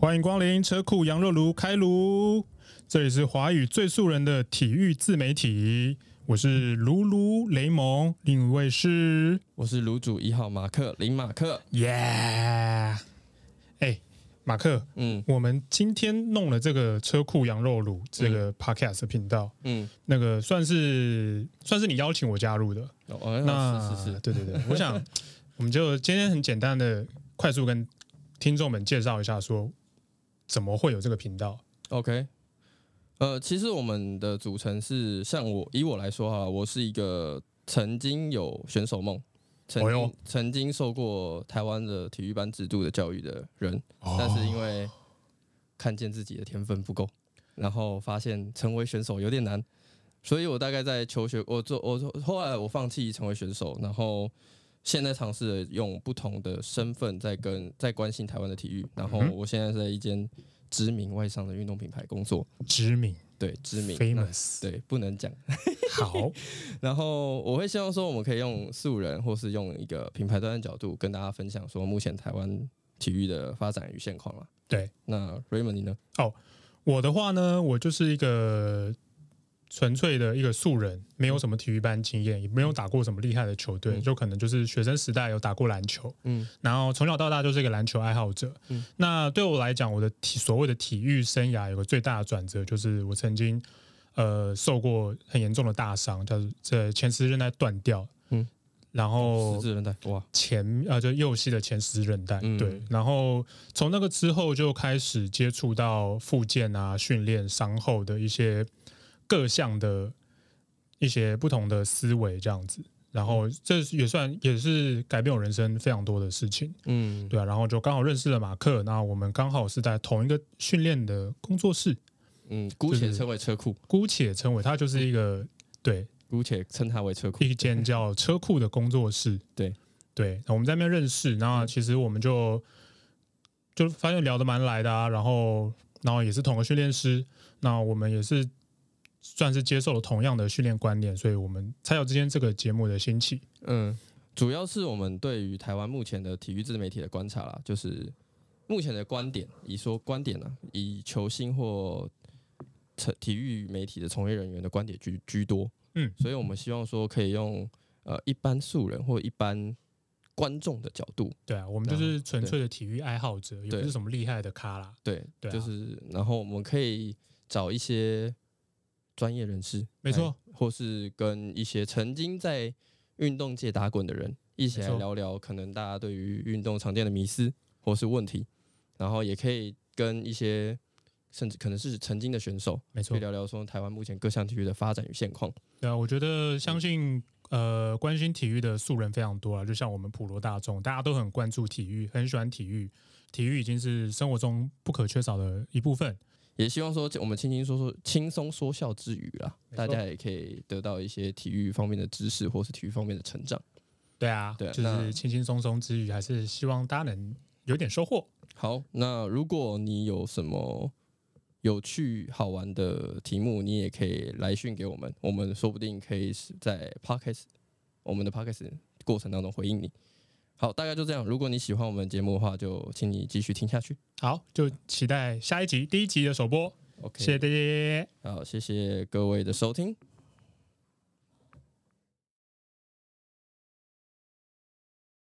欢迎光临车库羊肉炉开炉，这里是华语最素人的体育自媒体，我是卢卢雷蒙，另一位是我是卤主一号马克林马克，耶，哎，马克，嗯。我们今天弄了这个车库羊肉炉这个 podcast 频道，嗯，那个算是算是你邀请我加入的，哦，那是是是，对对对，我想 我们就今天很简单的快速跟听众们介绍一下，说怎么会有这个频道。OK，呃，其实我们的组成是像我以我来说哈，我是一个曾经有选手梦，曾经、哦曾经受过台湾的体育班制度的教育的人，哦。但是因为看见自己的天分不够，然后发现成为选手有点难，所以我大概在求学，我做我做后来我放弃成为选手，然后现在尝试着用不同的身份在跟在关心台湾的体育，然后我现在在一间知名外商的运动品牌工作，知名对，知名 famous 对，不能讲。好，然后我会希望说，我们可以用素人，或是用一个品牌端的角度，跟大家分享说目前台湾体育的发展与现况了。对那 Raymond 你呢？我的话呢，我就是一个纯粹的一个素人，没有什么体育班经验，也没有打过什么厉害的球队，嗯就可能就是学生时代有打过篮球，嗯然后从小到大就是一个篮球爱好者。嗯那对我来讲，我的体所谓的体育生涯有个最大的转折，就是我曾经呃受过很严重的大伤，叫做这前十字韧带断掉。嗯，然后十字韧带，哇，前呃，就右膝的前十字韧带，嗯对。然后从那个之后就开始接触到复健啊、训练伤后的一些各项的一些不同的思维，这样子。然后这也算也是改变我人生非常多的事情，嗯，对啊。然后就刚好认识了马克，那我们刚好是在同一个训练的工作室，嗯，姑且称为车库，姑且称为它就是一个对姑且称它为车库。一间叫车库的工作室。对对，那我们在那边认识，那其实我们就就发现聊得蛮来的啊，然后然后也是同个训练师，那我们也是算是接受了同样的训练观念，所以我们才有今天这个节目的兴起。嗯，主要是我们对于台湾目前的体育自媒体的观察啦，就是目前的观点，以说观点呢、以球星或成体育媒体的从业人员的观点居居多。嗯所以我们希望说可以用呃一般素人或一般观众的角度，对啊，我们就是纯粹的体育爱好者，也不是什么厉害的咖啦。对，对啊就是然后我们可以找一些专业人士，没错哎，或是跟一些曾经在运动界打滚的人一起来聊聊，可能大家对于运动常见的迷思或是问题，然后也可以跟一些甚至可能是曾经的选手，没错去，聊聊说台湾目前各项体育的发展与现况。对啊，我觉得相信呃关心体育的素人非常多啊，就像我们普罗大众，大家都很关注体育，很喜欢体育，体育已经是生活中不可缺少的一部分。也希望说，我们轻轻说说、轻松说笑之余啦，大家也可以得到一些体育方面的知识，或是体育方面的成长。对啊，对啊就是轻轻松松之余，还是希望大家能有点收获。好，那如果你有什么有趣好玩的题目，你也可以来讯给我们，我们说不定可以是在 podcast 我们的 podcast 过程当中回应你。好，大概就这样。如果你喜欢我们节目的话，就请你继续听下去。好，就期待下一集第一集的首播。OK，谢谢大家。好，谢谢各位的收听，